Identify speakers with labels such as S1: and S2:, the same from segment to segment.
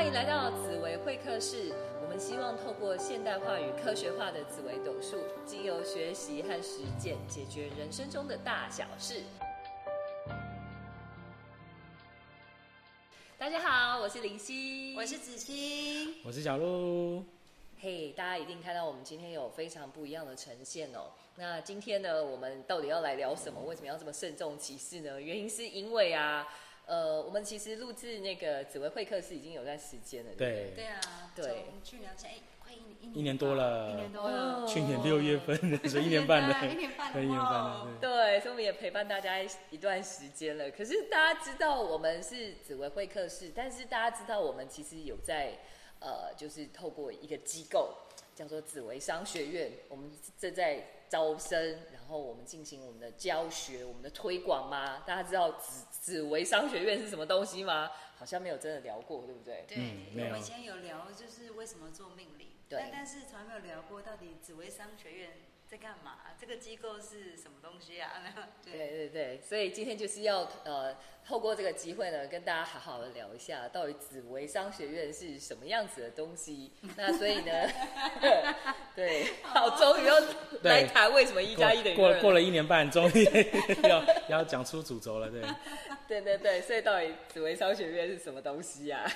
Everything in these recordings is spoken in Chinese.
S1: 欢迎来到紫薇会客室。我们希望透过现代化与科学化的紫薇斗数，经由学习和实践，解决人生中的大小事。大家好，我是林夕，
S2: 我是子欣，
S3: 我是小鹿。
S1: 嘿，大家一定看到我们今天有非常不一样的呈现哦。那今天呢，我们到底要来聊什么？为什么要这么慎重其事呢？原因是因为啊。呃，我们其实录制那个紫薇会客室已经有段时间了，对
S2: 对？啊，对，去年哎快一
S3: 一年多了，
S2: 一年多了，
S3: 去年六月份，所以一年半
S2: 了，一年半了，
S3: 一年半了，
S1: 对，所以我们也陪伴大家一段时间了。可是大家知道我们是紫薇会客室，但是大家知道我们其实有在呃，就是透过一个机构叫做紫薇商学院，我们正在招生，然后我们进行我们的教学、我们的推广吗？大家知道紫。紫薇商学院是什么东西吗？好像没有真的聊过，对不对？
S2: 对，我们以前有聊，就是为什么做命理，对，但是从来没有聊过到底紫薇商学院。在干嘛？这个机构是什么东西啊？
S1: 对对对，所以今天就是要呃，透过这个机会呢，跟大家好好的聊一下，到底紫薇商学院是什么样子的东西。那所以呢，对，好，终于要来谈为什么一加一等于
S3: 过过了一年半，终于要要讲出主轴了，对。
S1: 对对对，所以到底紫薇商学院是什么东西呀？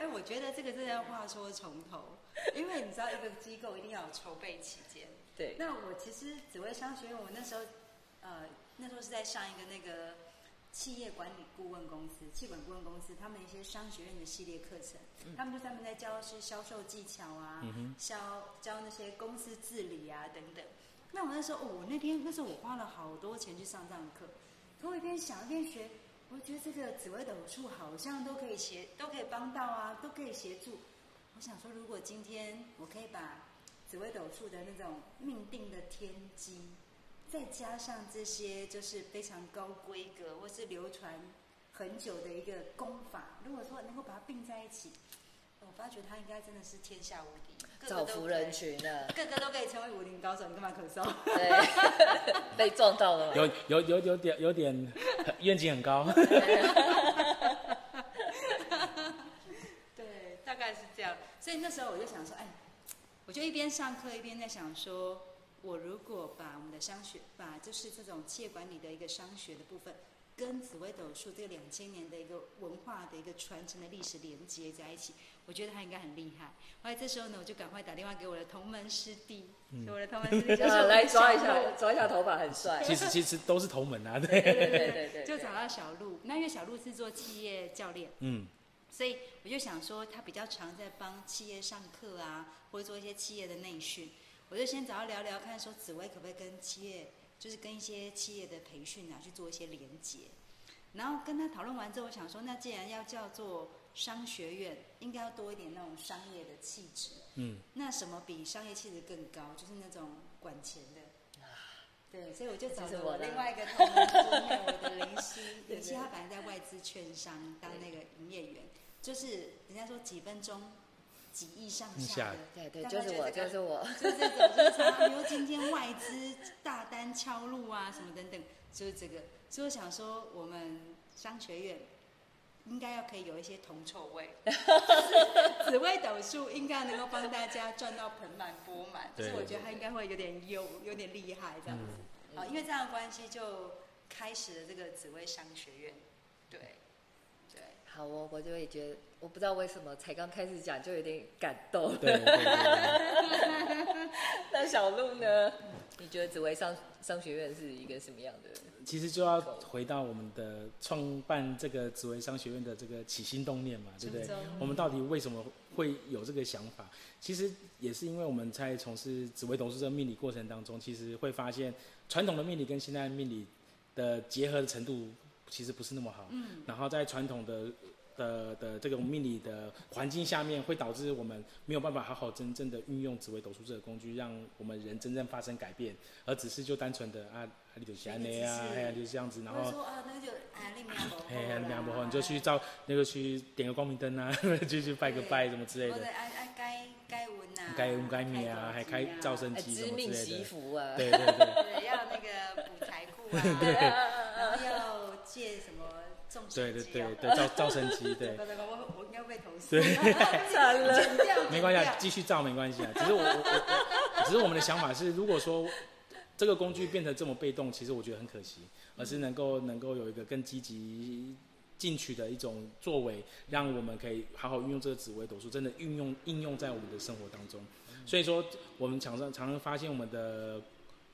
S2: 哎，我觉得这个真的要话说从头，因为你知道，一个机构一定要有筹备期间。
S1: 对，
S2: 那我其实紫薇商学院，我那时候，呃，那时候是在上一个那个企业管理顾问公司，企管顾问公司，他们一些商学院的系列课程，他们就专门在教一些销售技巧啊，销教那些公司治理啊等等。那我那时候，我那天那时候我花了好多钱去上这样的课，可我一边想一边学，我觉得这个紫薇斗数好像都可以协，都可以帮到啊，都可以协助。我想说，如果今天我可以把紫微斗数的那种命定的天机，再加上这些就是非常高规格或是流传很久的一个功法，如果说能够把它并在一起，我发觉他应该真的是天下无敌，
S1: 造福人群的，
S2: 个个都可以成为武林高手，你干嘛咳嗽？
S1: 对，被撞到了，
S3: 有有有有点有点 愿景很高。
S2: 对，大概是这样。所以那时候我就想说，哎。我就一边上课一边在想说，我如果把我们的商学，把就是这种企业管理的一个商学的部分，跟紫微斗数这个两千年的一个文化的一个传承的历史连接在一起，我觉得他应该很厉害。后来这时候呢，我就赶快打电话给我的同门师弟，我的同门师弟 就是
S1: 来抓一下，抓一下头发很帅。
S3: 其实其实都是同门啊，
S1: 对对对对对，
S2: 就找到小鹿。那因为小鹿是做企业教练，嗯。所以我就想说，他比较常在帮企业上课啊，或者做一些企业的内训。我就先找他聊聊，看说紫薇可不可以跟企业，就是跟一些企业的培训啊，去做一些连接。然后跟他讨论完之后，我想说，那既然要叫做商学院，应该要多一点那种商业的气质。嗯。那什么比商业气质更高？就是那种管钱的。对，所以我就找了我另外一个同事，我的林夕。林夕他本来在外资券商当那个营业员。就是人家说几分钟几亿上下的，
S1: 对对，就是我，就是我，
S2: 就是这个，就是比如今天外资大单敲入啊，什么等等，就是这个。所以我想说，我们商学院应该要可以有一些铜臭味，紫薇斗数应该能够帮大家赚到盆满钵满。所以我觉得他应该会有点有有点厉害这样子。啊，因为这样的关系，就开始了这个紫薇商学院，对。
S1: 好哦，我就会觉得，我不知道为什么才刚开始讲就有点感动。
S3: 对对
S1: 对。那小鹿呢？你觉得紫薇商商学院是一个什么样的？
S3: 其实就要回到我们的创办这个紫薇商学院的这个起心动念嘛，对不对？我们到底为什么会有这个想法？其实也是因为我们在从事紫薇董事这个命理过程当中，其实会发现传统的命理跟现代命理的结合的程度。其实不是那么好，嗯，然后在传统的的的这种命理的环境下面，会导致我们没有办法好好真正的运用紫微斗数这个工具，让我们人真正发生改变，而只是就单纯的啊，你就安内啊，哎呀，就是这样子，然后
S2: 说啊，那个就哎，你苗不好，哎，
S3: 苗不好，你就去照那个去点个光明灯啊，就去拜个拜什么之类的，
S2: 哎哎，该该文啊，
S3: 该温该灭啊，还开照生机什么之类
S1: 的，
S3: 对对对，
S2: 对，要那个补财库啊。借什么种
S3: 对对对对，造造生机，对。
S2: 我我应该被投诉。对，
S1: 惨了，
S3: 没关系，啊，继续照没关系啊。只是我我我我，只是我们的想法是，如果说这个工具变得这么被动，其实我觉得很可惜，而是能够能够有一个更积极进取的一种作为，让我们可以好好运用这个紫微斗数，真的运用应用在我们的生活当中。所以说，我们常常常常发现我们的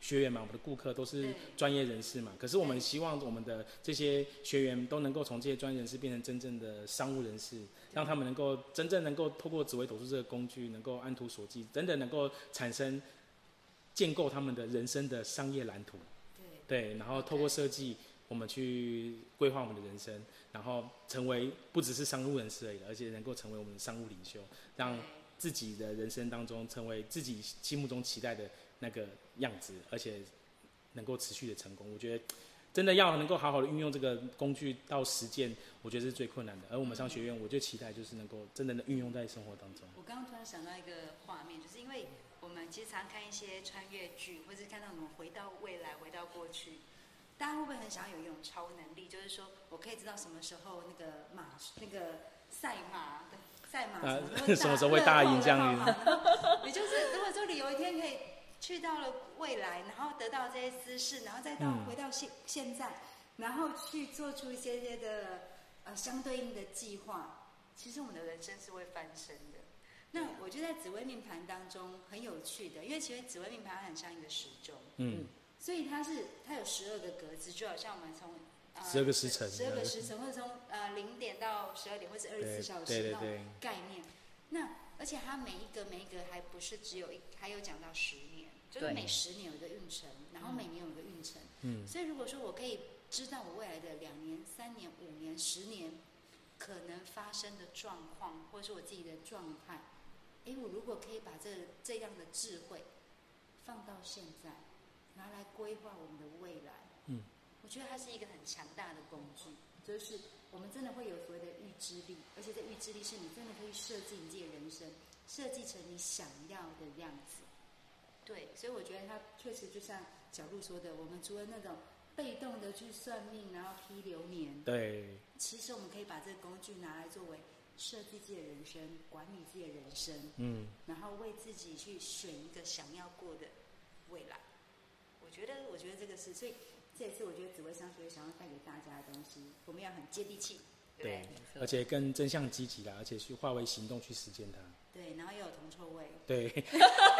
S3: 学员嘛，我们的顾客都是专业人士嘛，可是我们希望我们的这些学员都能够从这些专业人士变成真正的商务人士，让他们能够真正能够透过紫微斗数这个工具，能够按图索骥，真的能够产生建构他们的人生的商业蓝图。
S2: 对。
S3: 对，然后透过设计，我们去规划我们的人生，然后成为不只是商务人士而已，而且能够成为我们的商务领袖，让自己的人生当中成为自己心目中期待的那个样子，而且能够持续的成功。我觉得真的要能够好好的运用这个工具到实践，我觉得是最困难的。而我们商学院，我就期待就是能够真的能运用在生活当中。
S2: 我刚刚突然想到一个画面，就是因为我们其实常看一些穿越剧，或是看到我们回到未来、回到过去，大家会不会很想要有一种超能力，就是说我可以知道什么时候那个马、那个赛马的赛马
S3: 啊
S2: 什么时候
S3: 会大赢这样？
S2: 也就是如果说你有一天可以去到了未来，然后得到这些知识，然后再到
S3: 嗯
S2: 回到现现在，然后去做出一些些的呃相对应的计划，其实我们的人生是会翻身的。那我觉得在紫微命盘当中很有趣的，因为其实紫微命盘它很像一个时钟，
S3: 嗯，
S2: 所以它是它有十二个格子，就好像我们从呃
S3: 12个时辰
S2: 十二个时辰，或者从呃零点到十二点，或者二十四小时那种概念。那而且它每一个每一个还不是只有一，还有讲到十年，就是每十年有一个运程，然后每年有一个运程。
S3: 嗯
S2: 所以如果说我可以知道我未来的两年、三年、五年、十年可能发生的状况，或者是我自己的状态，诶，我如果可以把这这样的智慧放到现在，拿来规划我们的未来，
S3: 嗯，
S2: 我觉得它是一个很强大的工具，就是我们真的会有所谓的预知力，而且这预知力是你真的可以设计你自己的人生，设计成你想要的样子。对，所以我觉得他确实就像小鹿说的，我们除了那种被动的去算命，然后批流年，
S3: 对，
S2: 其实我们可以把这个工具拿来作为设计自己的人生，管理自己的人生，
S3: 嗯，
S2: 然后为自己去选一个想要过的未来。我觉得，我觉得这个是，所以这也是我觉得紫微商学院想要带给大家的东西。我们要很接地气，对不
S3: 对
S2: 对？，
S3: 而且更真相积极啦，而且去化为行动去实践它。
S2: 对，然后又有铜臭味，
S3: 对，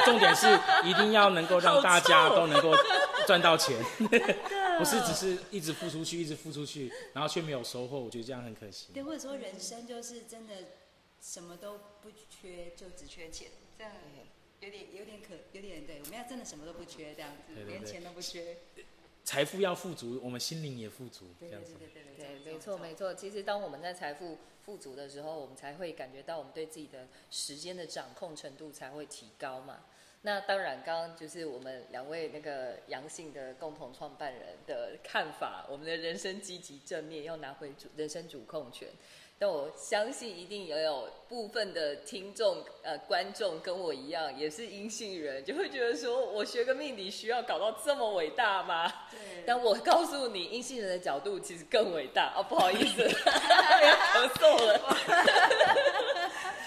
S3: 重点是一定要能够让大家都能够赚到钱，不是只是一直付出去，一直付出去，然后却没有收获，我觉得这样很可惜。
S2: 对，或者说人生就是真的什么都不缺，就只缺钱，这样有点有点可有点对，我们要真的什么都不缺，这样子，
S3: 对对对。
S2: 连钱都不缺。
S3: 财富要富足，我们心灵也富足，这
S2: 对对
S3: 样子。
S2: 对对对
S1: 对，没错没。错。其实当我们在财富富足的时候，我们才会感觉到我们对自己的时间的掌控程度才会提高嘛。那当然，刚刚就是我们两位那个阳性的共同创办人的看法，我们的人生积极正面，要拿回主人生主控权。但我相信一定也有部分的听众呃观众跟我一样，也是阴性人，就会觉得说我学个命理需要搞到这么伟大吗？
S2: 对，
S1: 但我告诉你，阴性人的角度其实更伟大哦，不好意思，要咳嗽了。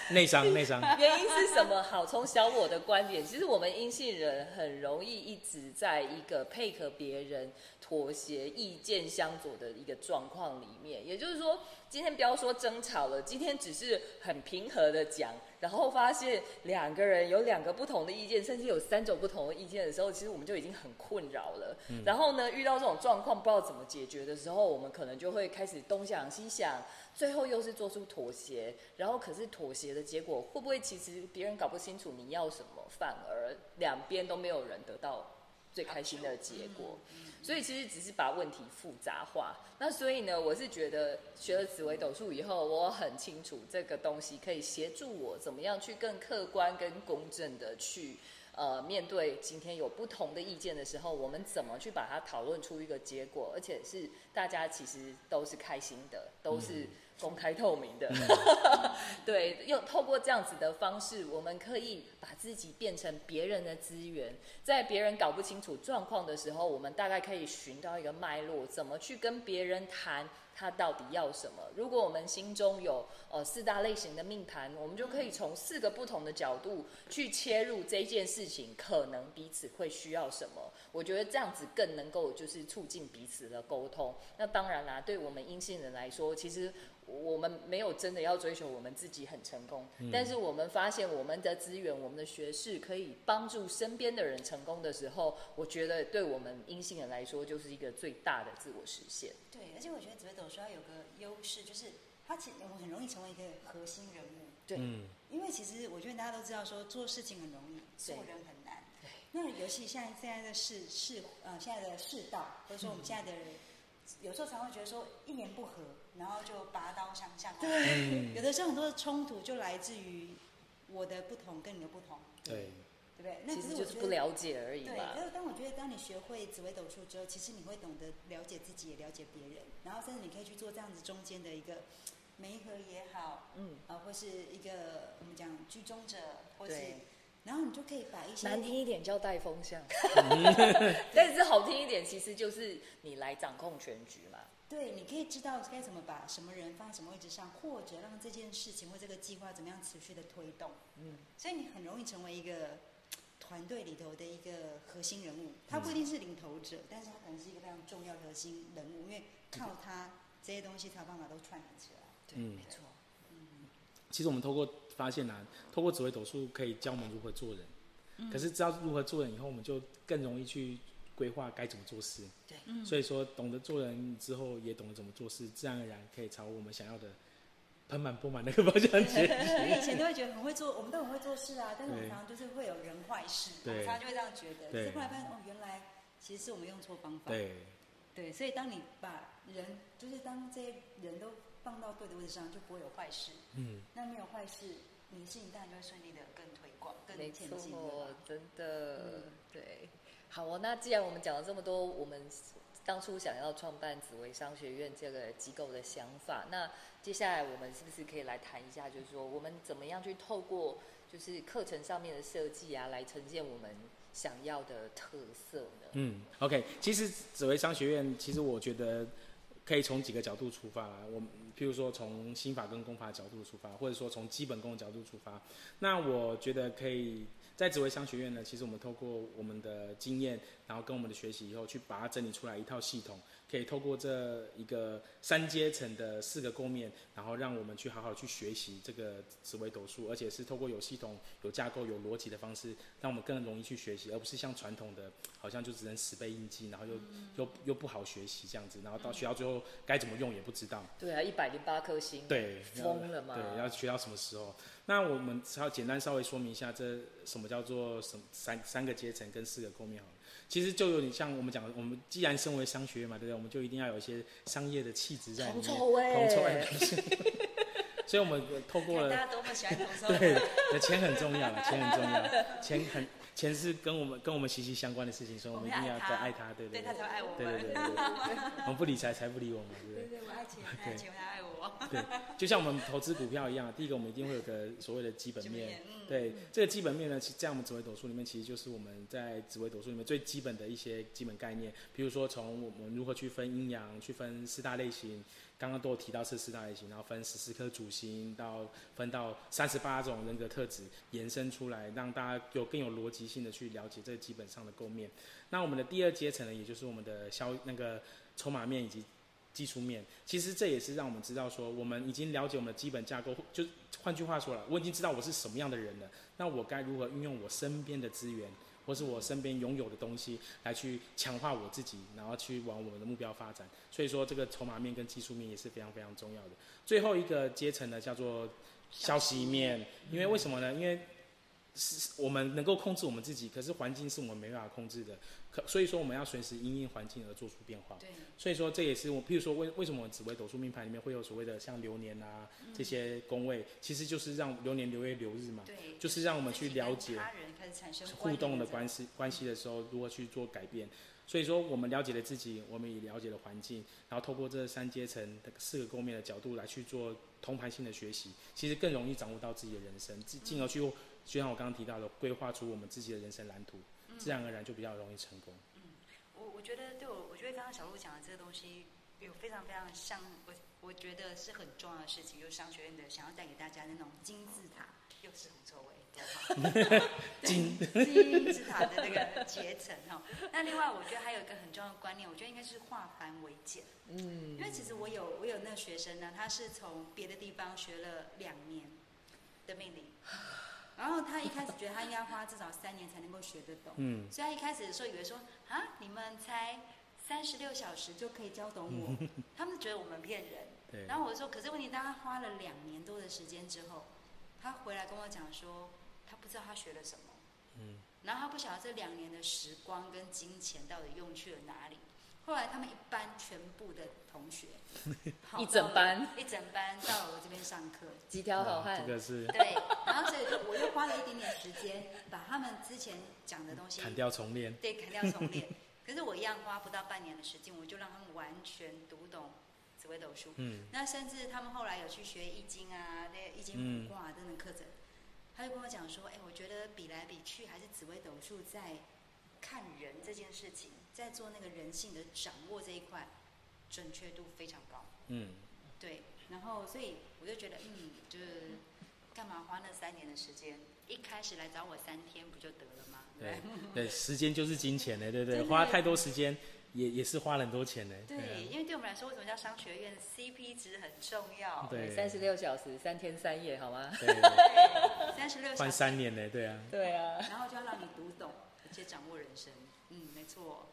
S3: 内伤，内伤。
S1: 原因是什么？好，从小我的观点，其实我们阴性人很容易一直在一个配合别人、妥协、意见相左的一个状况里面。也就是说，今天不要说争吵了，今天只是很平和的讲，然后发现两个人有两个不同的意见，甚至有三种不同的意见的时候，其实我们就已经很困扰了。然后呢，遇到这种状况不知道怎么解决的时候，我们可能就会开始东想西想，最后又是做出妥协，然后可是妥协的结果会不会其实别人搞不清楚你要什么，反而两边都没有人得到最开心的结果。所以其实只是把问题复杂化。那所以呢，我是觉得学了紫微斗数以后，我很清楚这个东西可以协助我怎么样去更客观跟公正的去。呃，面对今天有不同的意见的时候，我们怎么去把它讨论出一个结果，而且是大家其实都是开心的，都是、公开透明的。对，用透过这样子的方式，我们可以把自己变成别人的资源，在别人搞不清楚状况的时候，我们大概可以寻到一个脉络，怎么去跟别人谈。他到底要什么？如果我们心中有呃四大类型的命盘，我们就可以从四个不同的角度去切入这件事情，可能彼此会需要什么？我觉得这样子更能够就是促进彼此的沟通。那当然啦，对我们阴性人来说，其实。我们没有真的要追求我们自己很成功，但是我们发现我们的资源、我们的学识可以帮助身边的人成功的时候，我觉得对我们阴性人来说就是一个最大的自我实现。
S2: 对，而且我觉得紫微斗数要有个优势，就是他其实我们很容易成为一个核心人物。
S1: 对，
S2: 因为其实我觉得大家都知道说做事情很容易，做人很难。那尤其现在现在的世世呃现在的世道，或者说我们现在的人。有时候常会觉得说一言不合，然后就拔刀相向。
S1: 对，
S2: 有的时候很多的冲突就来自于我的不同跟你的不同。
S3: 对
S2: 不对？
S1: 那其实就是不了解而已
S2: 对，但是当我觉得当你学会紫微斗数之后，其实你会懂得了解自己，也了解别人，然后甚至你可以去做这样子中间的一个媒合也好，嗯，啊，或是一个我们讲居中者，或是。然后你就可以把一些
S1: 难听一点叫带风向，但是好听一点，其实就是你来掌控全局嘛。
S2: 对，你可以知道该怎么把什么人放在什么位置上，或者让这件事情或这个计划怎么样持续的推动。嗯，所以你很容易成为一个团队里头的一个核心人物。他不一定是领头者，但是他可能是一个非常重要的核心人物，因为靠他这些东西才有办法都串联起来。
S1: 对，没错。
S3: 嗯，其实我们透过。发现啊，透过紫微斗数可以教我们如何做人，可是知道如何做人以后，我们就更容易去规划该怎么做事。
S1: 对，
S3: 所以说懂得做人之后，也懂得怎么做事，自然而然可以朝我们想要的盆满钵满那个方向前
S2: 进。以前都会觉得很会做，我们都很会做事啊，但是我们常常就是会有人坏事，常常就会这样觉得。对，后来发现哦，原来其实是我们用错方法。
S3: 对，
S2: 对，所以当你把人，就是当这些人都。放到对的位置上就不会有坏事。嗯，那没有坏事，你的事情当然就会顺利的更推广、更前进
S1: 真的，对。好哦，那既然我们讲了这么多，我们当初想要创办紫薇商学院这个机构的想法，那接下来我们是不是可以来谈一下，就是说我们怎么样去透过就是课程上面的设计啊，来呈现我们想要的特色呢？
S3: 嗯，OK，其实紫薇商学院，其实我觉得可以从几个角度出发啦，我。譬如说，从心法跟功法角度出发，或者说从基本功的角度出发，那我觉得可以在紫薇商学院呢。其实我们透过我们的经验，然后跟我们的学习以后，去把它整理出来一套系统。可以透过这一个三阶层的四个构面，然后让我们去好好去学习这个紫微斗数，而且是透过有系统、有架构、有逻辑的方式，让我们更容易去学习，而不是像传统的，好像就只能死背硬记，然后又又又不好学习这样子，然后到学到最后该怎么用也不知道。
S1: 对啊，一百零八颗星，
S3: 对，
S1: 疯了嘛？
S3: 对，要学到什么时候？那我们稍简单稍微说明一下，这什么叫做什三三个阶层跟四个构面好了。其实就有点像我们讲的，我们既然身为商学院嘛，对不对？我们就一定要有一些商业的气质在里面。
S1: 铜臭哎，
S3: 所以我们透过了。
S2: 大家多么喜欢 铜臭。
S3: 对，钱很重要，钱很重要，钱很钱是跟我们跟我们息息相关的事情，所以我们一定要再爱他，对对？
S2: 对他才爱我们。
S3: 对对对。我们不理财，财不理我们，
S2: 对不对？对对，我爱钱，爱钱才爱我。
S3: 对，就像我们投资股票一样，第一个我们一定会有个所谓的基本面。对，这个基本面呢，其在我们紫微斗数里面，其实就是我们在紫微斗数里面最基本的一些基本概念。比如说，从我们如何去分阴阳，去分四大类型，刚刚都有提到是四大类型，然后分十四颗主星，到分到三十八种人格特质，延伸出来，让大家有更有逻辑性的去了解这基本上的构面。那我们的第二阶层呢，也就是我们的消那个筹码面以及。基础面，其实这也是让我们知道说，我们已经了解我们的基本架构。就换句话说了，我已经知道我是什么样的人了。那我该如何运用我身边的资源，或是我身边拥有的东西，来去强化我自己，然后去往我们的目标发展。所以说，这个筹码面跟技术面也是非常非常重要的。最后一个阶层呢，叫做消息面。因为为什么呢？因为是我们能够控制我们自己，可是环境是我们没办法控制的。可所以说，我们要随时因应环境而做出变化。
S2: 对。
S3: 所以说，这也是我，譬如说，为为什么紫微斗数命盘里面会有所谓的像流年啊这些宫位，其实就是让流年流月流日嘛。
S2: 对。
S3: 就是让我们去了解
S2: 他人开始产生
S3: 互动的关系关系的时候，如何去做改变。所以说，我们了解了自己，我们也了解了环境，然后透过这三阶层的四个构面的角度来去做通盘性的学习，其实更容易掌握到自己的人生，进进而去，就像我刚刚提到的，规划出我们自己的人生蓝图，自然而然就比较容易成功。
S2: 嗯，我我觉得对我，我觉得刚刚小鹿讲的这个东西有非常非常像我，我觉得是很重要的事情，就是商学院的想要带给大家的那种金字塔，又是胡臭味。金金字塔的那个阶层哈，那另外我觉得还有一个很重要的观念，我觉得应该是化繁为简。嗯，因为其实我有我有那个学生呢，他是从别的地方学了两年的命令，然后他一开始觉得他应该花至少三年才能够学得懂，嗯，所以他一开始的时候以为说啊，你们才三十六小时就可以教懂我，他们觉得我们骗人。然后我说，可是问题当他花了两年多的时间之后，他回来跟我讲说。他不知道他学了什么，嗯，然后他不晓得这两年的时光跟金钱到底用去了哪里。后来他们一班全部的同学，
S1: 一整班
S2: 一整班到我这边上课，
S1: 几条好汉，
S3: 这个是
S2: 对。然后所以我又花了一点点时间，把他们之前讲的东西
S3: 砍掉重练，
S2: 对，砍掉重练。可是我一样花不到半年的时间，我就让他们完全读懂紫微斗数。嗯，那甚至他们后来有去学易经啊，那易经卜卦等等课程。他就跟我讲说：“哎，我觉得比来比去，还是紫微斗数在看人这件事情，在做那个人性的掌握这一块，准确度非常高。嗯，对。然后，所以我就觉得，嗯，就是干嘛花那三年的时间？一开始来找我三天不就得了吗？
S3: 对，对，时间就是金钱的，对不对？花太多时间。”也也是花了很多钱呢。
S2: 对，因为对我们来说，为什么叫商学院？CP 值很重要。
S3: 对，
S1: 三十六小时，三天三夜，好吗？
S2: 对，三十六。
S3: 换三年呢？对啊。
S1: 对啊。
S2: 然后就要让你读懂，而且掌握人生。嗯，没错。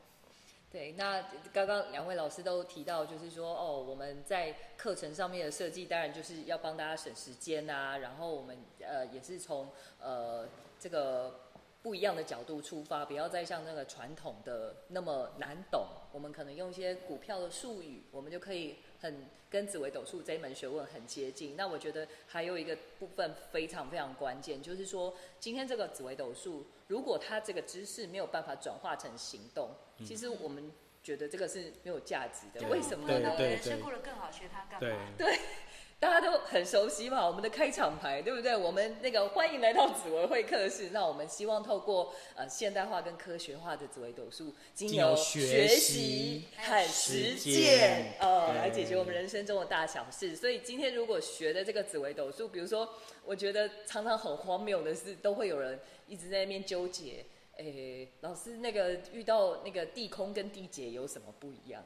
S1: 对，那刚刚两位老师都提到，就是说，哦，我们在课程上面的设计，当然就是要帮大家省时间啊。然后我们呃，也是从呃这个。不一样的角度出发，不要再像那个传统的那么难懂。我们可能用一些股票的术语，我们就可以很跟紫微斗数这一门学问很接近。那我觉得还有一个部分非常非常关键，就是说今天这个紫微斗数，如果它这个知识没有办法转化成行动，其实我们觉得这个是没有价值的。为什么呢？
S2: 人生过得更好，学它干嘛？
S1: 对。大家都很熟悉嘛，我们的开场牌对不对？我们那个欢迎来到紫薇会客室。那我们希望透过呃现代化跟科学化的紫薇斗数，经由学习和实践，呃，来解决我们人生中的大小事。所以今天如果学的这个紫薇斗数，比如说，我觉得常常很荒谬的是，都会有人一直在那边纠结，诶，老师那个遇到那个地空跟地劫有什么不一样？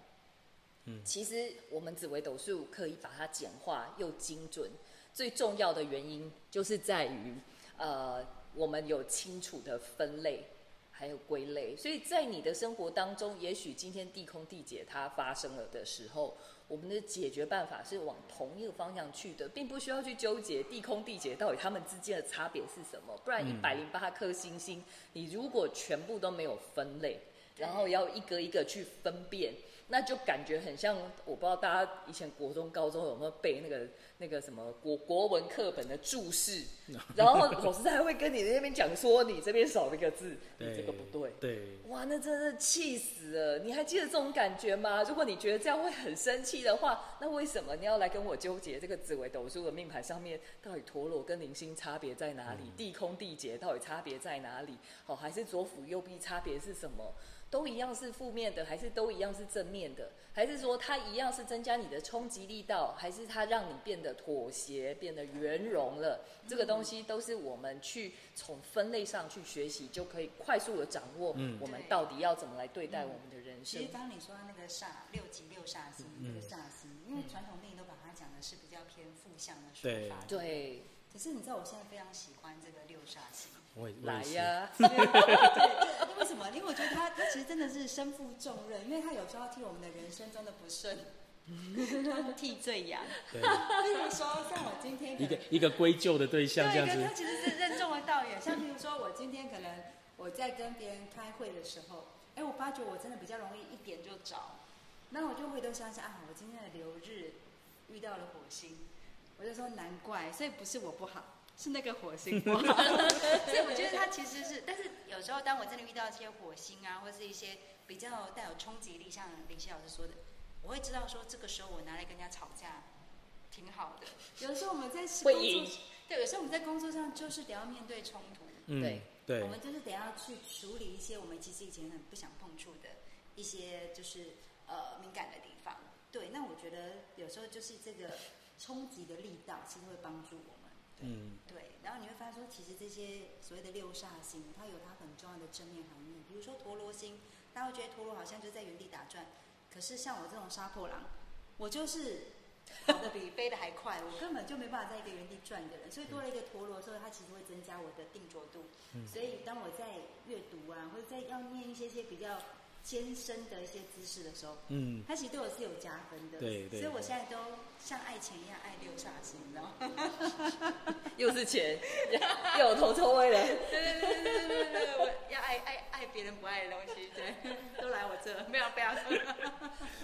S1: 其实我们紫微斗数可以把它简化又精准，最重要的原因就是在于，呃，我们有清楚的分类，还有归类。所以在你的生活当中，也许今天地空地解它发生了的时候，我们的解决办法是往同一个方向去的，并不需要去纠结地空地解到底它们之间的差别是什么。不然一百零八颗星星，你如果全部都没有分类，然后要一个一个去分辨。那就感觉很像，我不知道大家以前国中、高中有没有背那个那个什么国国文课本的注释，然后老师还会跟你那边讲说，你这边少了一个字，你这个不对。
S3: 对。
S1: 哇，那真是气死了！你还记得这种感觉吗？如果你觉得这样会很生气的话，那为什么你要来跟我纠结这个紫微斗数的命盘上面到底陀螺跟零星差别在哪里？地空地劫到底差别在哪里？哦，还是左辅右弼差别是什么？都一样是负面的，还是都一样是正面的？还是说它一样是增加你的冲击力道，还是它让你变得妥协、变得圆融了？这个东西都是我们去从分类上去学习，就可以快速的掌握我们到底要怎么来对待我们的人生。
S2: 其实刚你说那个煞六级六煞星，那个煞星，因为传统命都把它讲的是比较偏负向的说法。
S1: 对。
S2: 可是你知道，我现在非常喜欢这个六煞星。
S1: 来呀！
S2: 对，为什么？因为我觉得他他其实真的是身负重任，因为他有时候替我们的人生中的不顺 替罪羊。
S3: 对，
S2: 比如说像我今天
S3: 一个一个归咎的对象这样子。
S2: 他其实是任重而道远。像比如说我今天可能我在跟别人开会的时候，哎，我发觉我真的比较容易一点就着，那我就回头想想啊，我今天的流日遇到了火星，我就说难怪，所以不是我不好。是那个火星，所以我觉得它其实是，但是有时候当我真的遇到一些火星啊，或是一些比较带有冲击力，像林夕老师说的，我会知道说这个时候我拿来跟人家吵架挺好的。有时候我们在
S1: 会赢，
S2: 对，有时候我们在工作上就是得要面对冲突，
S1: 对
S3: 对，
S2: 我们就是得要去处理一些我们其实以前很不想碰触的一些就是呃敏感的地方。对，那我觉得有时候就是这个冲击的力道，其实会帮助我们。嗯，对。然后你会发现说，其实这些所谓的六煞星，它有它很重要的正面含义。比如说陀螺星，大家会觉得陀螺好像就在原地打转，可是像我这种杀破狼，我就是跑得比飞得还快，我根本就没办法在一个原地转的人。所以多了一个陀螺之后，它其实会增加我的定着度。所以当我在阅读啊，或者在要念一些些比较。艰深的一些姿势的时候，嗯，它其实对我是有加分的，
S3: 对对，
S2: 所以我现在都像爱钱一样爱六煞星，你知道吗？
S1: 又是钱，又有头臭味的，
S2: 对对对对对对对，我要爱爱爱别人不爱的东西，对，都来我这，没有不要。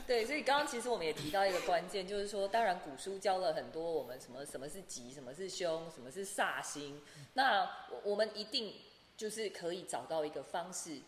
S1: 对，所以刚刚其实我们也提到一个关键，就是说，当然古书教了很多我们什么什么是吉，什么是凶，什么是煞星，那我们一定就是可以找到一个方式。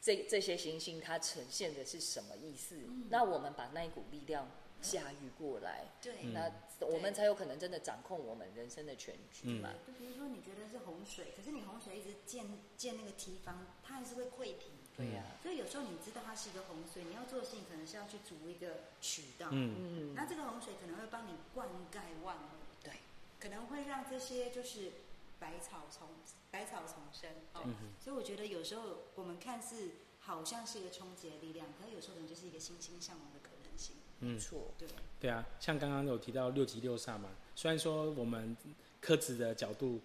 S1: 这这些行星它呈现的是什么意思？那我们把那一股力量驾驭过来，
S2: 对，
S1: 那我们才有可能真的掌控我们人生的全局嘛。
S2: 就比如说，你觉得是洪水，可是你洪水一直建建那个堤防，它还是会溃堤。
S1: 对呀。
S2: 所以有时候你知道它是一个洪水，你要做的事情可能是要去筑一个渠道。嗯嗯。那这个洪水可能会帮你灌溉万物。
S1: 对。
S2: 可能会让这些就是百草丛。百草丛生，哦，所以我觉得有时候我们看似好像是一个冲击的力量，可有时候可能就是一个欣欣向荣的可能性。
S1: 嗯。错，
S2: 对，
S3: 对啊，像刚刚有提到六级六煞嘛，虽然说我们科子的角度，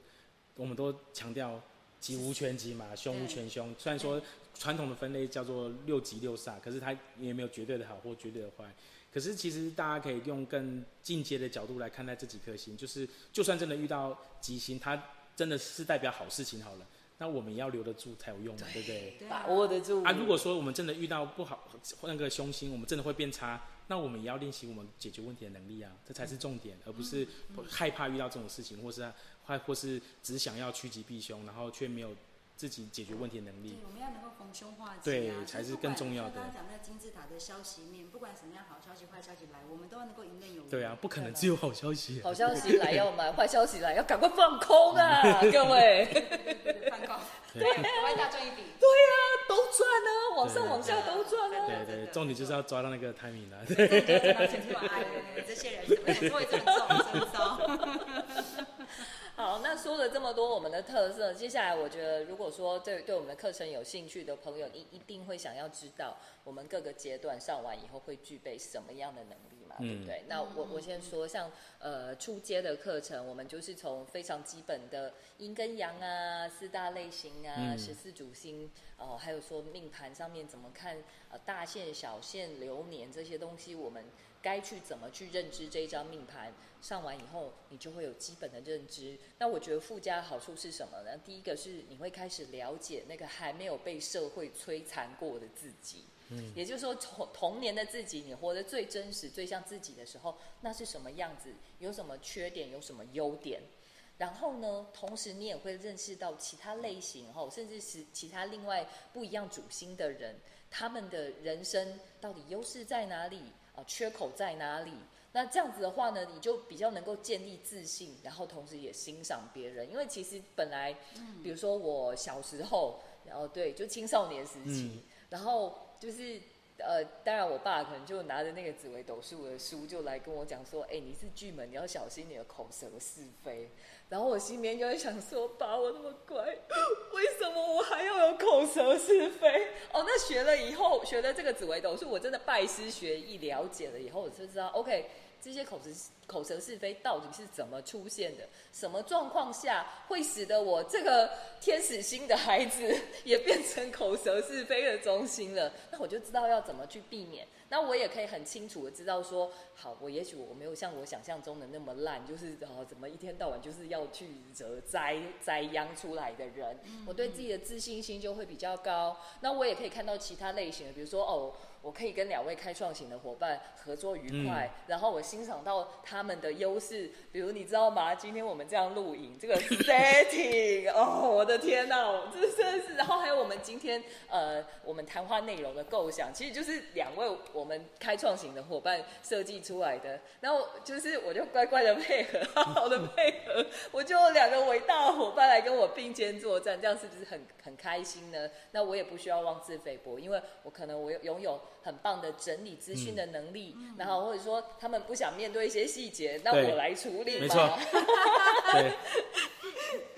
S3: 我们都强调吉无全吉嘛，凶无全凶。虽然说传统的分类叫做六级六煞，可是它也没有绝对的好或绝对的坏。可是其实大家可以用更进阶的角度来看待这几颗星，就是就算真的遇到吉星，它真的是代表好事情好了，那我们也要留得住才有用嘛，对不对？
S1: 把握得住
S3: 啊！如果说我们真的遇到不好那个凶星，我们真的会变差，那我们也要练习我们解决问题的能力啊，这才是重点，而不是害怕遇到这种事情，或是或或是只想要趋吉避凶，然后却没有。自己解决问题的能力，
S2: 对，我们要能够逢凶化吉啊，
S3: 对，才是更重要的。
S2: 刚刚讲那金字塔的消息面，不管什么样好消息、坏消息来，我们都要能够迎刃有余。
S3: 对啊，不可能只有好消息。
S1: 好消息来要买，坏消息来要赶快放空啊，各位。
S2: 放空，对，赚一笔。
S1: 对啊，都赚啊，往上往下都赚啊。
S3: 对对，重点就是要抓到那个 timing
S2: 啊。对对对，这些人怎么会这么重，真骚。
S1: 好，那说了这么多我们的特色，接下来我觉得，如果说对对我们的课程有兴趣的朋友，一一定会想要知道我们各个阶段上完以后会具备什么样的能力嘛，对不对？那我我先说，像呃初阶的课程，我们就是从非常基本的阴跟阳啊，四大类型啊，十四主星哦，还有说命盘上面怎么看呃大线、小线、流年这些东西，我们。该去怎么去认知这一张命盘？上完以后，你就会有基本的认知。那我觉得附加好处是什么呢？第一个是你会开始了解那个还没有被社会摧残过的自己。嗯，也就是说，童童年的自己，你活得最真实、最像自己的时候，那是什么样子？有什么缺点？有什么优点？然后呢，同时你也会认识到其他类型，哈，甚至是其他另外不一样主星的人，他们的人生到底优势在哪里？缺口在哪里？那这样子的话呢，你就比较能够建立自信，然后同时也欣赏别人。因为其实本来，比如说我小时候，然后对，就青少年时期，然后就是呃，当然我爸可能就拿着那个紫微斗数的书，就来跟我讲说：“哎，你是巨门，你要小心你的口舌是非。”然后我心里面就会想说：“爸，我那么乖，为什么我还要有口舌是非？” 哦，那学了以后，学了这个紫微斗数，我真的拜师学艺，了解了以后，我就知道，OK，这些口舌口舌是非到底是怎么出现的？什么状况下会使得我这个天使星的孩子 也变成口舌是非的中心了？那我就知道要怎么去避免。那我也可以很清楚的知道说，好，我也许我没有像我想象中的那么烂，就是哦，怎么一天到晚就是要去惹灾灾殃出来的人，我对自己的自信心就会比较高。那我也可以看到其他类型的，比如说哦，我可以跟两位开创型的伙伴合作愉快，然后我欣赏到他他们的优势，比如你知道吗？今天我们这样录影，这个 setting，哦，我的天哪，这真是，然后还有我们今天呃，我们谈话内容的构想，其实就是两位我们开创型的伙伴设计出来的，然后就是我就乖乖的配合，好好的配合，我就两个伟大的伙伴来跟我并肩作战，这样是不是很很开心呢？那我也不需要妄自菲薄，因为我可能我拥有很棒的整理资讯的能力，然后或者说他们不想面对一些细节，那我来处理，
S3: 没错，对，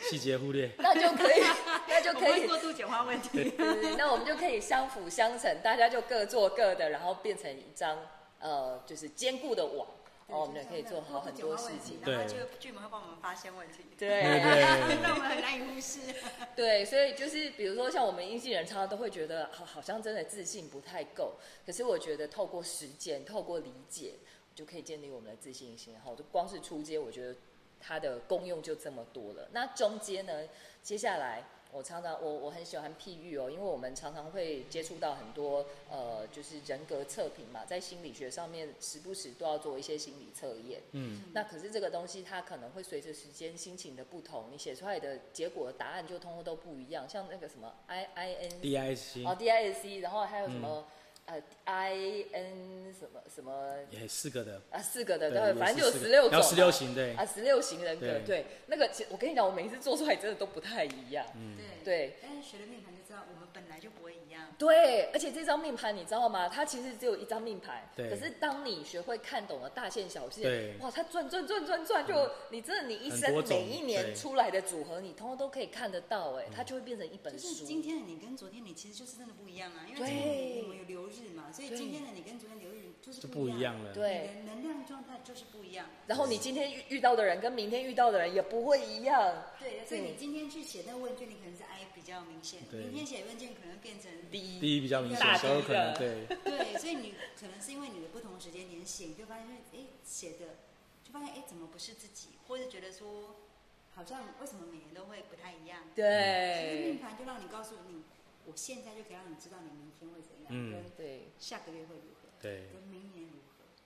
S3: 细节忽略，
S1: 那就可以，那就可以
S2: 过度简化问题，
S1: 那我们就可以相辅相成，大家就各做各的，然后变成一张呃，就是坚固的网。哦，我们也可以做好很多事情，
S2: 然后就剧本会帮我们发现问题，
S1: 对，
S2: 让我们很难以忽视。
S1: 对，所以就是比如说像我们阴性人，常常都会觉得好，好像真的自信不太够。可是我觉得透过实践，透过理解，就可以建立我们的自信心。好，就光是出街，我觉得它的功用就这么多了。那中间呢，接下来。我常常我我很喜欢譬喻哦，因为我们常常会接触到很多呃，就是人格测评嘛，在心理学上面时不时都要做一些心理测验。嗯，那可是这个东西它可能会随着时间心情的不同，你写出来的结果答案就通通都不一样。像那个什么 I I N
S3: D I C
S1: 哦 D I C，然后还有什么？呃，I N 什么什么？
S3: 也四个的
S1: 啊，四个的对，反正就有十六种，
S3: 十六型对
S1: 啊，十六型人格对。那个，我跟你讲，我每一次做出来真的都不太一样。
S2: 嗯，
S1: 对。
S2: 但是学的命盘就知道，我们本来就不会一样。
S1: 对，而且这张命盘你知道吗？它其实只有一张命盘。对。可是当你学会看懂了大线小线，哇，它转转转转转，就你真的你一生每一年出来的组合，你通通都可以看得到，哎，它就会变成一本书。
S2: 就是今天的你跟昨天你其实就是真的不一样啊，因为今天我们有流日嘛，所以今天。的你跟昨天留日就是不一样
S3: 了，
S1: 对，
S2: 能量状态就是不一样。
S1: 然后你今天遇遇到的人跟明天遇到的人也不会一样。
S2: 对，所以你今天去写那个问卷，你可能是比较明显；明天写问卷可能变成
S1: 第一
S3: 第一比较明显，小有可能对。
S2: 对，所以你可能是因为你的不同时间点写，你就发现，哎，写的就发现，哎，怎么不是自己？或者觉得说，好像为什么每年都会不太一样？
S1: 对，
S2: 其实命盘就让你告诉你。我现在就可以让你知道你明天会怎样，跟
S1: 对
S2: 下个月会如何，
S3: 对，
S2: 跟明年如何。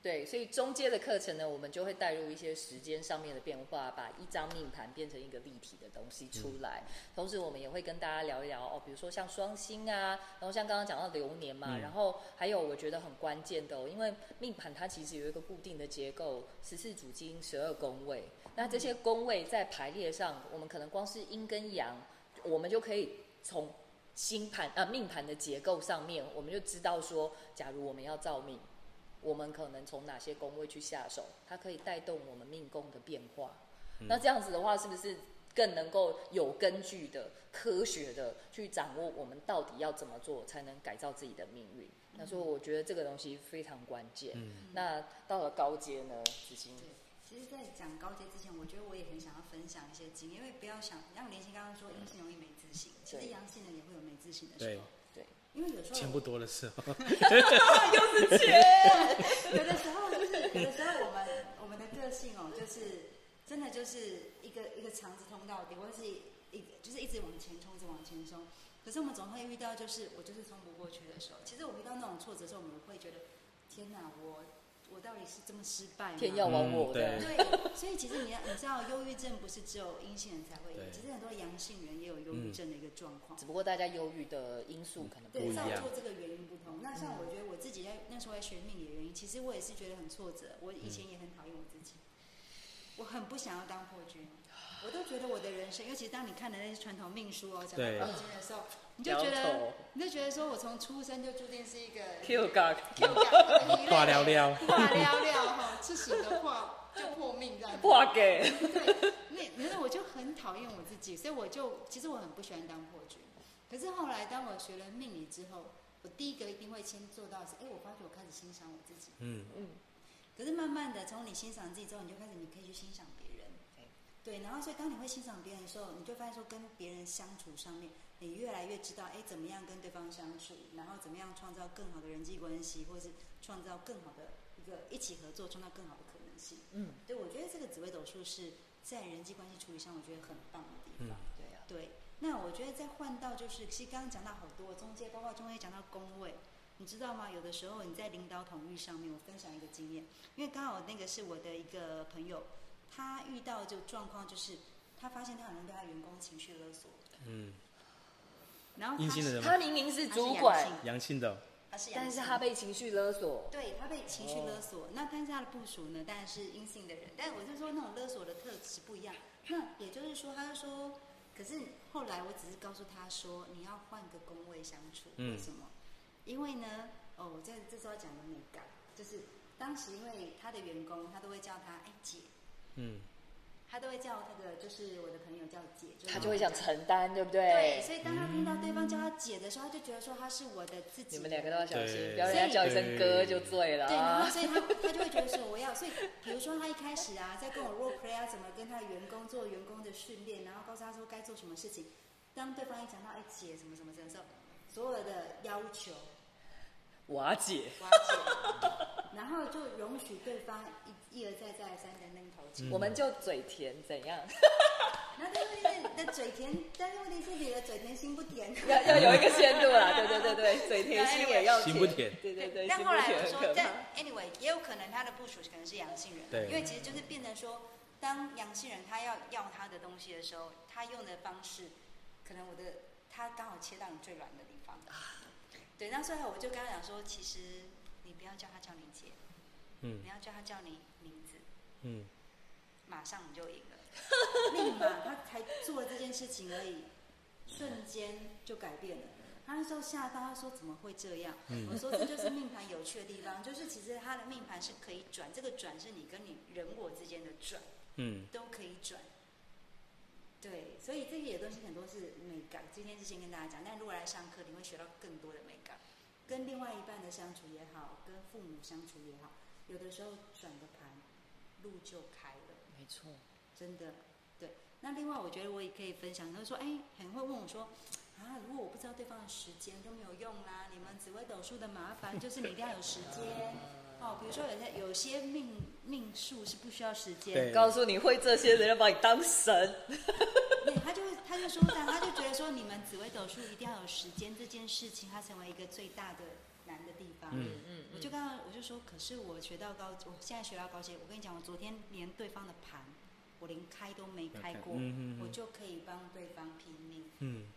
S1: 对，所以中阶的课程呢，我们就会带入一些时间上面的变化，把一张命盘变成一个立体的东西出来。同时，我们也会跟大家聊一聊哦，比如说像双星啊，然后像刚刚讲到流年嘛，然后还有我觉得很关键的，哦因为命盘它其实有一个固定的结构，十四主金，十二宫位。那这些宫位在排列上，我们可能光是阴跟阳，我们就可以从星盘啊，命盘的结构上面，我们就知道说，假如我们要造命，我们可能从哪些宫位去下手，它可以带动我们命宫的变化。那这样子的话，是不是更能够有根据的、科学的去掌握我们到底要怎么做，才能改造自己的命运？那所以我觉得这个东西非常关键。那到了高阶呢，子欣。
S2: 其实，在讲高阶之前，我觉得我也很想要分享一些经验，因为不要想，像连心刚刚说阴性容易没自信，其实阳性的也会有没自信的时候。
S1: 对，
S2: 因为有时候
S3: 钱不多的时候，
S1: 又是钱。
S2: 有的时候就是，有的时候我们我们的个性哦，就是真的就是一个一个肠子通道底，或是一就是一直往前冲，一直往前冲。可是我们总会遇到，就是我就是冲不过去的时候。其实我遇到那种挫折的时候，我们会觉得，天哪，我。我到底是这么失败吗？
S1: 天要亡我
S2: 的。对，所以其实你要你知道，忧郁症不是只有阴性人才会有，其实很多阳性人也有忧郁症的一个状况。
S1: 只不过大家忧郁的因素可能不一样。
S2: 对，造作这个原因不同。那像我觉得我自己在那时候在学命理的原因，其实我也是觉得很挫折。我以前也很讨厌我自己，我很不想要当破军。我都觉得我的人生，尤其当你看的那些传统命书哦，讲到破军的时候。你就觉得，你就觉得说，我从出生就注定是一个
S1: Q 感
S2: Q 感，
S3: 化 了了，
S2: 化了了哈，吃屎的话就破命这样。
S1: 破给。
S2: 对，那那我就很讨厌我自己，所以我就其实我很不喜欢当破军。可是后来当我学了命理之后，我第一个一定会先做到是，哎，我发觉我开始欣赏我自己。嗯嗯。可是慢慢的，从你欣赏自己之后，你就开始你可以去欣赏别人。对，然后所以当你会欣赏别人的时候，你就发现说跟别人相处上面。你越来越知道，哎，怎么样跟对方相处，然后怎么样创造更好的人际关系，或是创造更好的一个一起合作，创造更好的可能性。嗯，对，我觉得这个紫微斗数是在人际关系处理上，我觉得很棒的地方。
S1: 对啊。
S2: 对，那我觉得再换到就是，其实刚刚讲到好多中介，包括中间讲到宫位，你知道吗？有的时候你在领导统御上面，我分享一个经验，因为刚好那个是我的一个朋友，他遇到就状况就是，他发现他好像被他员工情绪勒索，
S3: 嗯，
S2: 然后他是
S3: 阴性的人
S1: 他明明是主管。
S2: 阳，性
S3: 的。哦，
S2: 他是阳性。
S1: 但是他被情绪勒索。
S2: 对他被情绪勒索，那但是他的部署呢，当然是阴性的人，但我是说那种勒索的特质不一样。那也就是说，他就说，可是后来我只是告诉他说，你要换个工位相处，
S3: 嗯。
S2: 为什么？因为呢，哦，我在这时候要讲的美感，就是当时因为他的员工，他都会叫他哎姐，
S3: 嗯，
S2: 他都会叫那个就是我的朋友叫姐，是
S1: 他就会想承担，对不
S2: 对，
S1: 对？
S2: 所以当他听到对方叫他姐的时候，他就觉得说他是我的自己。
S1: 你们两个都要小心，
S3: 对
S1: 不要人家叫一声哥就醉了
S2: 对，然后
S1: 啊！
S2: 所以他 他就会觉得说我要，所以比如说他一开始啊，在跟我 role play 啊，怎么跟他的员工做员工的训练，然后告诉他说该做什么事情，当对方一讲到哎姐什么什么的时候，所有的要求
S1: 瓦解，
S2: 瓦解，然后就容许对方一一而再再而三的扔头
S3: 嗯。
S1: 我们就嘴甜，怎样？
S2: 然后但问题是你的嘴甜，但是问题是你的嘴甜心不甜。
S1: 要要有一个限度啦，对对对对，嘴甜心也要
S3: 心不甜
S1: 对对对，
S2: 但后来我说。但 anyway 也有可能他的部署可能是阳性人，
S3: 对
S2: 因为其实就是变成说，当阳性人他要要他的东西的时候，他用的方式，可能我的他刚好切到你最软的地方。对，那所以我就跟他讲说，其实你不要叫他叫你姐，
S3: 嗯
S2: 你要叫他叫你名字，
S3: 嗯，
S2: 马上你就赢了。立马他才做了这件事情而已，瞬间就改变了。他那时候吓到，他说怎么会这样？
S3: 嗯
S2: 我说这就是命盘有趣的地方，就是其实他的命盘是可以转，这个转是你跟你人我之间的转，
S3: 嗯，
S2: 都可以转。对，所以这些东西很多是美感。今天是先跟大家讲，但如果来上课，你会学到更多的美感。跟另外一半的相处也好，跟父母相处也好，有的时候转个盘，路就开了。
S1: 没错，
S2: 真的，对。那另外，我觉得我也可以分享，就是说，哎，很会问我说，啊，如果我不知道对方的时间都没有用啦，你们紫微斗数的麻烦就是你一定要有时间。哦，比如说有些有些命命数是不需要时间，
S3: 对
S1: 告诉你会这些人要把你当神，
S2: 对，他就会他就说这样，他就觉得说你们紫微斗数一定要有时间这件事情，它成为一个最大的难的地方。
S3: 嗯
S1: 嗯
S2: 我就刚刚我就说，可是我学到高，我现在学到高阶，我跟你讲，我昨天连对方的盘，我连开都没开过，
S3: 嗯嗯嗯
S2: 我就可以帮对方拼命。
S3: 嗯，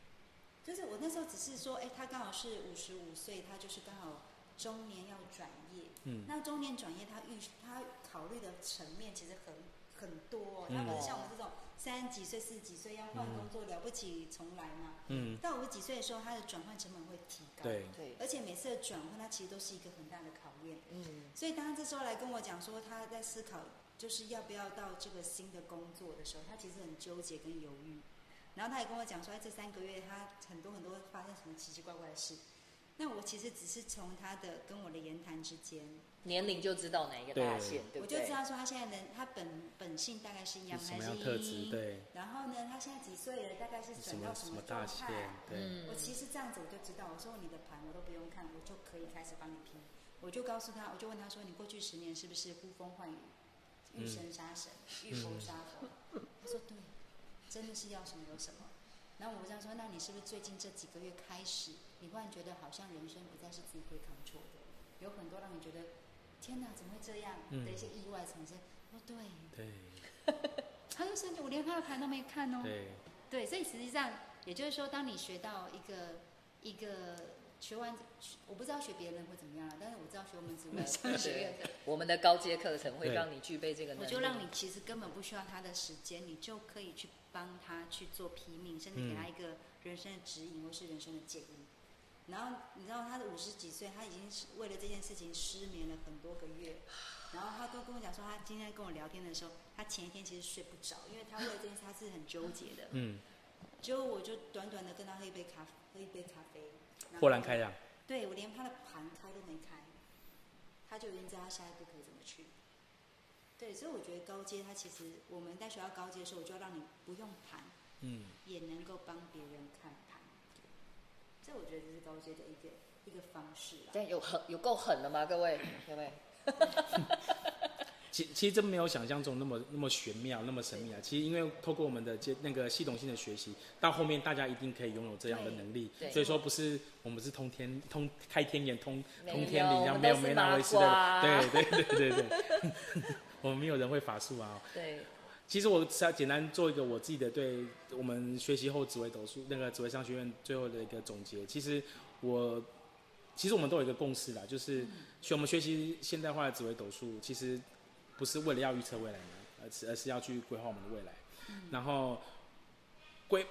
S2: 就是我那时候只是说，哎，他刚好是五十五岁，他就是刚好中年要转业。
S3: 嗯
S2: 那中年转业，他预他考虑的层面其实很很多、他不是像我们这种三十几岁、四十几岁要换工作、了不起重来嘛。
S3: 嗯，
S2: 到五十几岁的时候，他的转换成本会提高。
S3: 对，
S1: 对，
S2: 而且每次的转换，它其实都是一个很大的考验。
S1: 嗯，
S2: 所以当他这时候来跟我讲说他在思考，就是要不要到这个新的工作的时候，他其实很纠结跟犹豫。然后他也跟我讲说，哎，这三个月他很多很多发生什么奇奇怪怪的事。那我其实只是从他的跟我的言谈之间，
S1: 年龄就知道哪一个大限，对不对
S2: 我就知？道说他现在的他本本性大概是阳还是
S3: 样特质？
S2: 阴。
S3: 对，
S2: 然后呢，他现在几岁了？大概是
S3: 什
S2: 转到
S3: 么什么大
S2: 状态？
S3: 对，
S1: 嗯
S2: 我其实这样子我就知道，我说你的盘我都不用看，我就可以开始帮你拼。我就告诉他，我就问他说，你过去十年是不是呼风唤雨，遇神杀神，遇佛杀佛？他说对，真的是要什么有什么。然后我这样说，那你是不是最近这几个月开始，你忽然觉得好像人生不再是自己可以 control 的，有很多让你觉得天哪，怎么会这样
S3: 嗯。
S2: 的一些意外产生？我说对，
S3: 对，
S2: 他就甚至我连他的盘都没看哦。
S3: 对，
S2: 对，所以实际上也就是说，当你学到一个一个学完，我不知道学别人会怎么样了，但是我知道学我们紫微 商学院的，
S1: 我们的高阶课程会让你具备这个能力，
S2: 我就让你其实根本不需要他的时间，你就可以去帮他去做批命，甚至给他一个人生的指引或是人生的建议。然后你知道他的五十几岁，他已经是为了这件事情失眠了很多个月。然后他都跟我讲说，他今天跟我聊天的时候，他前一天其实睡不着，因为他为了这件事他是很纠结的。
S3: 嗯，
S2: 结果我就短短的跟他喝一杯咖啡，喝一杯咖啡，
S3: 豁然开朗，
S2: 对我连他的盘开都没开，他就已经知道他下一步可以怎么去。对，所以我觉得高阶，它其实我们在学校高阶的时候，我就要让你不用盘，
S3: 嗯，
S2: 也能够帮别人看盘。这我觉得这是高阶的一个一个方式啦。
S1: 但有狠有够狠的吗？各位，各位，
S3: 其其实真没有想象中那么那么玄妙，那么神秘啊。其实因为透过我们的接那个系统性的学习，到后面大家一定可以拥有这样的能力。所以说不是我们是通天通开天眼通通天理，然后没有没那回事的。对对对对对，我们没有人会法术啊。
S1: 对。
S3: 其实我要简单做一个我自己的对我们学习后紫微斗数那个紫微商学院最后的一个总结。其实我其实我们都有一个共识啦，就是学我们学习现代化的紫微斗数，其实不是为了要预测未来的，而是而是要去规划我们的未来。然后规。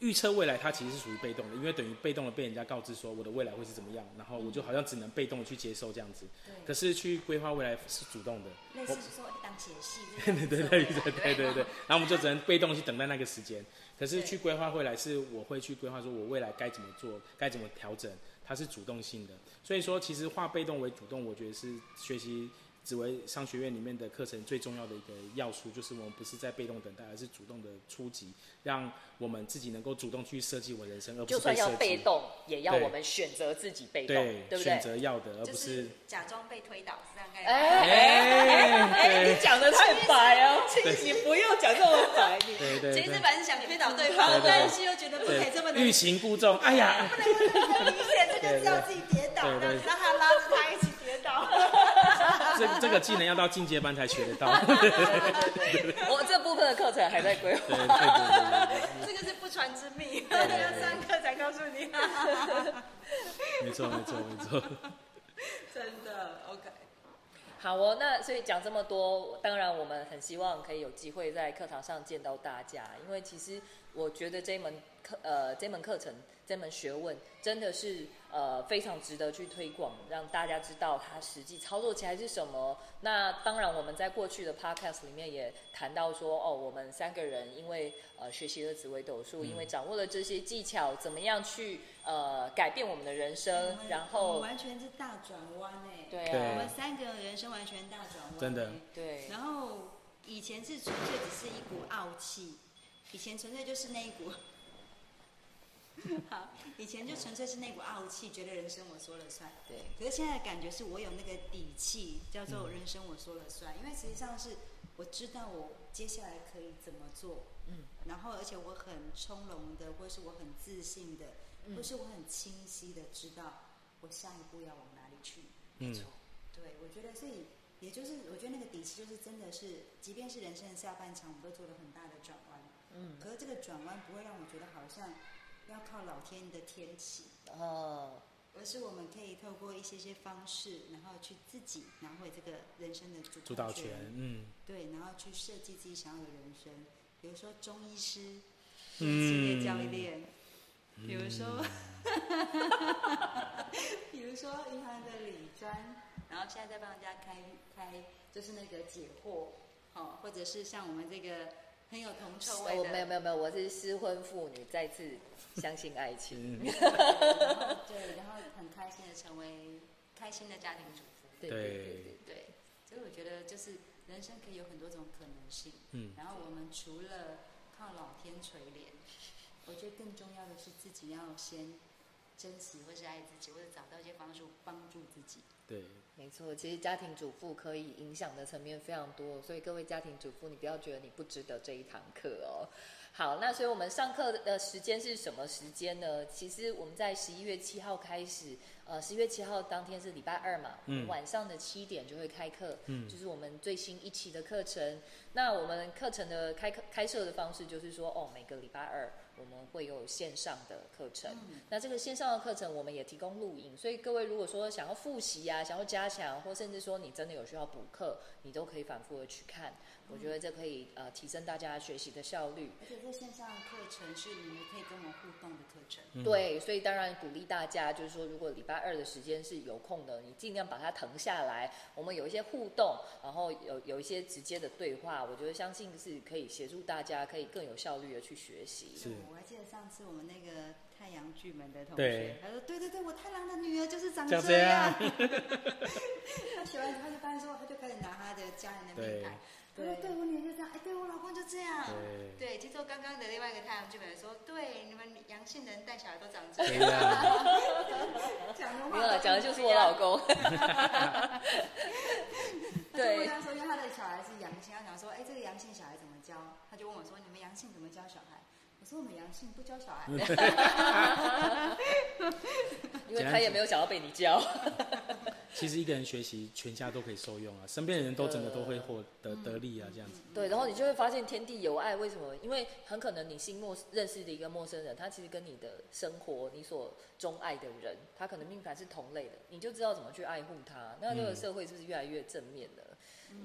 S3: 预测未来，它其实是属于被动的，因为等于被动的被人家告知说我的未来会是怎么样，然后我就好像只能被动的去接受这样子。可是去规划未来是主动的。
S2: 类似说当写戏。
S3: 对对对对对对对。然后我们就只能被动去等待那个时间。可是去规划未来是我会去规划说我未来该怎么做，该怎么调整，它是主动性的。所以说，其实化被动为主动，我觉得是学习。紫薇商学院里面的课程最重要的一个要素，就是我们不是在被动等待，而是主动的出击，让我们自己能够主动去设计我人生，而不是
S1: 被要被动，也要我们选择自己被动，对不对？
S3: 选择要的，而不
S2: 是假装被推倒，是这样
S1: 哎哎，你讲的太白哦，你不用讲这么白，你
S3: 对对。
S2: 其实本是想推倒对方，但是又觉得不可以这么
S3: 欲擒故纵，哎呀，
S2: 不能太明显，这个是要自己跌倒，让他拉着他一起跌倒。
S3: 这这个技能要到进阶班才学得到。
S1: 我这部分的课程还在规划。
S3: 对对对
S2: 这个是不传之秘，要上课才告诉你。
S3: 没错没错没错。
S2: 真的 OK。
S1: 好哦，那所以讲这么多，当然我们很希望可以有机会在课堂上见到大家，因为其实我觉得这门课呃这门课程。这门学问真的是呃非常值得去推广，让大家知道它实际操作起来是什么。那当然，我们在过去的 podcast 里面也谈到说，哦，我们三个人因为呃学习了紫微斗数，因为掌握了这些技巧，怎么样去呃改变我们的人生，然后
S2: 完全是大转弯哎，
S1: 对
S2: 啊，我们三个人生完全大转弯，
S3: 真的，
S1: 对。
S2: 然后以前是纯粹只是一股傲气，以前纯粹就是那一股。好，以前就纯粹是那股傲气，觉得人生我说了算。
S1: 对。
S2: 可是现在感觉是我有那个底气，叫做人生我说了算。因为实际上是我知道我接下来可以怎么做。嗯。然后，而且我很从容的，或是我很自信的，或是我很清晰的知道我下一步要往哪里去。
S1: 没错。
S2: 对，我觉得所以，也就是我觉得那个底气，就是真的是，即便是人生的下半场，我们都做了很大的转弯。嗯。可是这个转弯不会让我觉得好像。要靠老天的天气哦，而是我们可以透过一些些方式，然后去自己拿回这个人生的主导权。嗯，对，然后去设计自己想要的人生。比如说中医师，职业教练，比如说，比如说银行的理专，然后现在在帮人家开开，就是那个解惑，好，或者是像我们这个。很有铜臭味的。
S1: 没有没有没有，我是失婚妇女，再次相信爱情。
S2: 对，然后很开心的成为开心的家庭主妇。
S1: 对对对对。
S2: 所以我觉得就是人生可以有很多种可能性。嗯。然后我们除了靠老天垂怜，我觉得更重要的是自己要先珍惜或是爱自己，或者找到一些方式帮助自己。
S3: 对。
S1: 没错，其实家庭主妇可以影响的层面非常多，所以各位家庭主妇，你不要觉得你不值得这一堂课哦。好，那所以我们上课的时间是什么时间呢？其实我们在十一月七号开始，呃，十一月七号当天是礼拜二嘛，嗯晚上的七点就会开课，嗯，就是我们最新一期的课程。那我们课程的开课开设的方式就是说，哦，每个礼拜二。我们会有线上的课程，那这个线上的课程我们也提供录影，所以各位如果说想要复习啊，想要加强，或甚至说你真的有需要补课，你都可以反复的去看。我觉得这可以呃提升大家学习的效率。
S2: 而且这线上课程是你们可以跟我们互动的课程。
S1: 对，所以当然鼓励大家，就是说如果礼拜二的时间是有空的，你尽量把它腾下来，我们有一些互动，然后有有一些直接的对话，我觉得相信是可以协助大家可以更有效率的去学习。
S3: 是。
S2: 我还记得上次我们那个太阳巨门的同学，他说：“对对对，我太郎的女儿就是长这样。”他学完他就发现说，他就开始拿他的家人的名牌。对，对我女儿就这样，哎，对我老公就这样。对，接受刚刚的另外一个太阳剧本说，对，你们阳性人带小孩都长这样。讲的话
S1: 讲的就是我老公。
S2: 对。他说，因为他的小孩是阳。性，他想说，哎，这个阳性小孩怎么教？他就问我说，你们阳性怎么教小孩？我说我们阳性不教小孩，
S1: 他也没有想要被你教。
S3: 其实一个人学习，全家都可以受用啊，身边的人都整个都会获得得利啊，这样子。
S1: 对，然后你就会发现天地有爱，为什么？因为很可能你新陌认识的一个陌生人，他其实跟你的生活、你所钟爱的人，他可能命盘是同类的，你就知道怎么去爱护他。那这个社会是不是越来越正面的？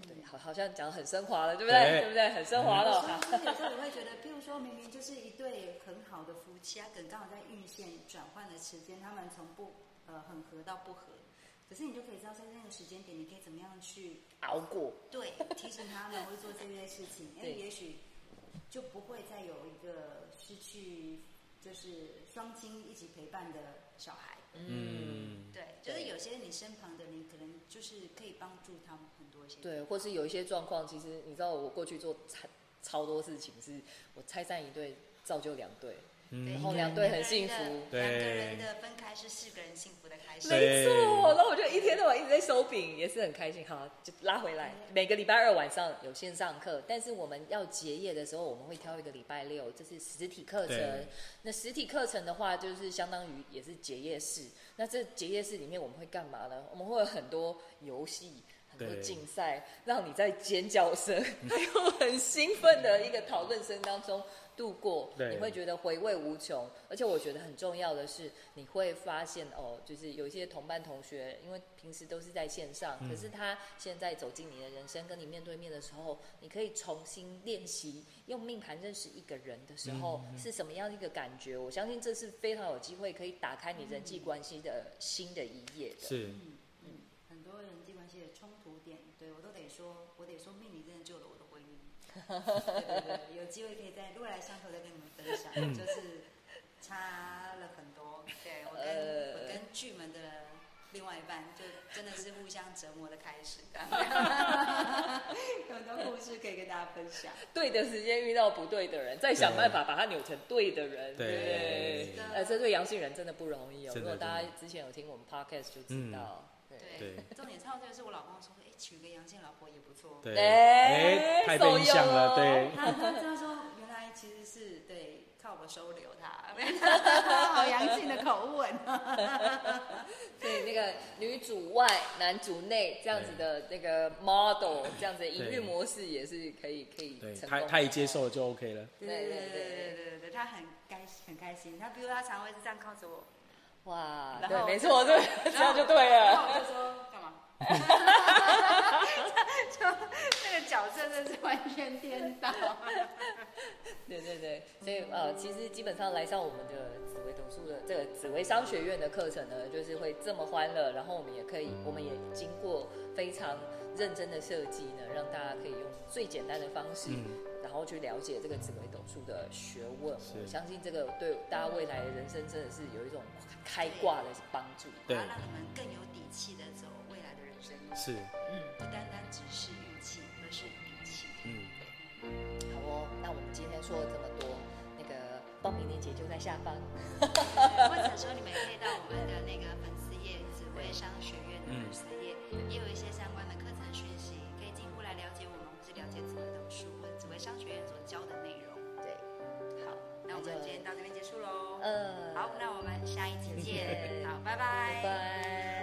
S1: 对，好，好像讲很升华了，对不对？对不对？很升华了。
S2: 有时候你会觉得，譬如说明明就是一对很好的夫妻，他可能刚好在运线转换的时间，他们从不呃很合到不合。可是你就可以知道，在那个时间点，你可以怎么样去
S1: 熬过？
S2: 对，提醒他们会做这些事情，因为也许就不会再有一个失去，就是双亲一起陪伴的小孩。嗯，对，就是有些你身旁的人，可能就是可以帮助他们很多一些。
S1: 对，或是有一些状况，其实你知道，我过去做超超多事情，是我拆散一对，造就两对。然后两对很幸福，
S2: 两个人的分开是四个人幸福的开始。
S1: 没错，然后我就一天到晚一直在收饼，也是很开心。好，就拉回来。每个礼拜二晚上有线上课，但是我们要结业的时候，我们会挑一个礼拜六，这是实体课程。那实体课程的话，就是相当于也是结业式。那这结业式里面我们会干嘛呢？我们会有很多游戏。很多竞赛，让你在尖叫声 还有很兴奋的一个讨论声当中度过，你会觉得回味无穷。而且我觉得很重要的是，你会发现哦，就是有一些同班同学，因为平时都是在线上，可是他现在走进你的人生，跟你面对面的时候，你可以重新练习用命盘认识一个人的时候是什么样的一个感觉。我相信这是非常有机会可以打开你人际关系的新的一页的。
S3: 是。
S2: 对对对，有机会可以在未来相头再跟你们分享，就是差了很多。对我跟我跟剧门的另外一半，就真的是互相折磨的开始。有很多故事可以跟大家分享。
S1: 对的时间遇到不对的人，再想办法把他扭成对的人。对，呃，这对阳性人真的不容易哦。如果大家之前有听我们 podcast 就知道。
S2: 对，重点唱这个是我老公说，哎，娶个阳性老婆也不错。
S3: 对，哎，太被影响了。对，
S2: 他他说，原来其实是对靠我收留他，好阳性的口吻。
S1: 对，那个女主外男主内这样子的那个 model，这样子营运模式也是可以可以成
S3: 功。他他一接受了就 OK 了。
S2: 对对对对对对对，他很开很开心。他比如他常会是这样靠着我。
S1: 哇，对，没错，对，这样就对了。
S2: 然后我就说？就那个角色真是完全颠倒。
S1: 对对对，所以呃，其实基本上来上我们的紫薇斗数的这个紫薇商学院的课程呢，就是会这么欢乐。然后我们也可以，我们也经过非常认真的设计呢，让大家可以用最简单的方式。然后去了解这个紫薇斗数的学问，我相信这个对大家未来的人生真的是有一种开挂的帮助，
S2: 对，让你们更有底气的走生。
S3: 是，
S2: 嗯，不单单只是运气，而是底气。嗯，
S1: 好哦，那我们今天说了这么多，那个报名链接就在下方，
S2: 或者说你们可以到我们的那个粉丝页紫微商学院的粉丝页，也有一些相关的课程讯息，可以进一步来了解我们，或是了解紫微斗数。商学院所教的内容，
S1: 对，
S2: 好，那我们今天到这边结束喽。嗯，好，那我们下一集见。好，拜拜。
S1: 拜。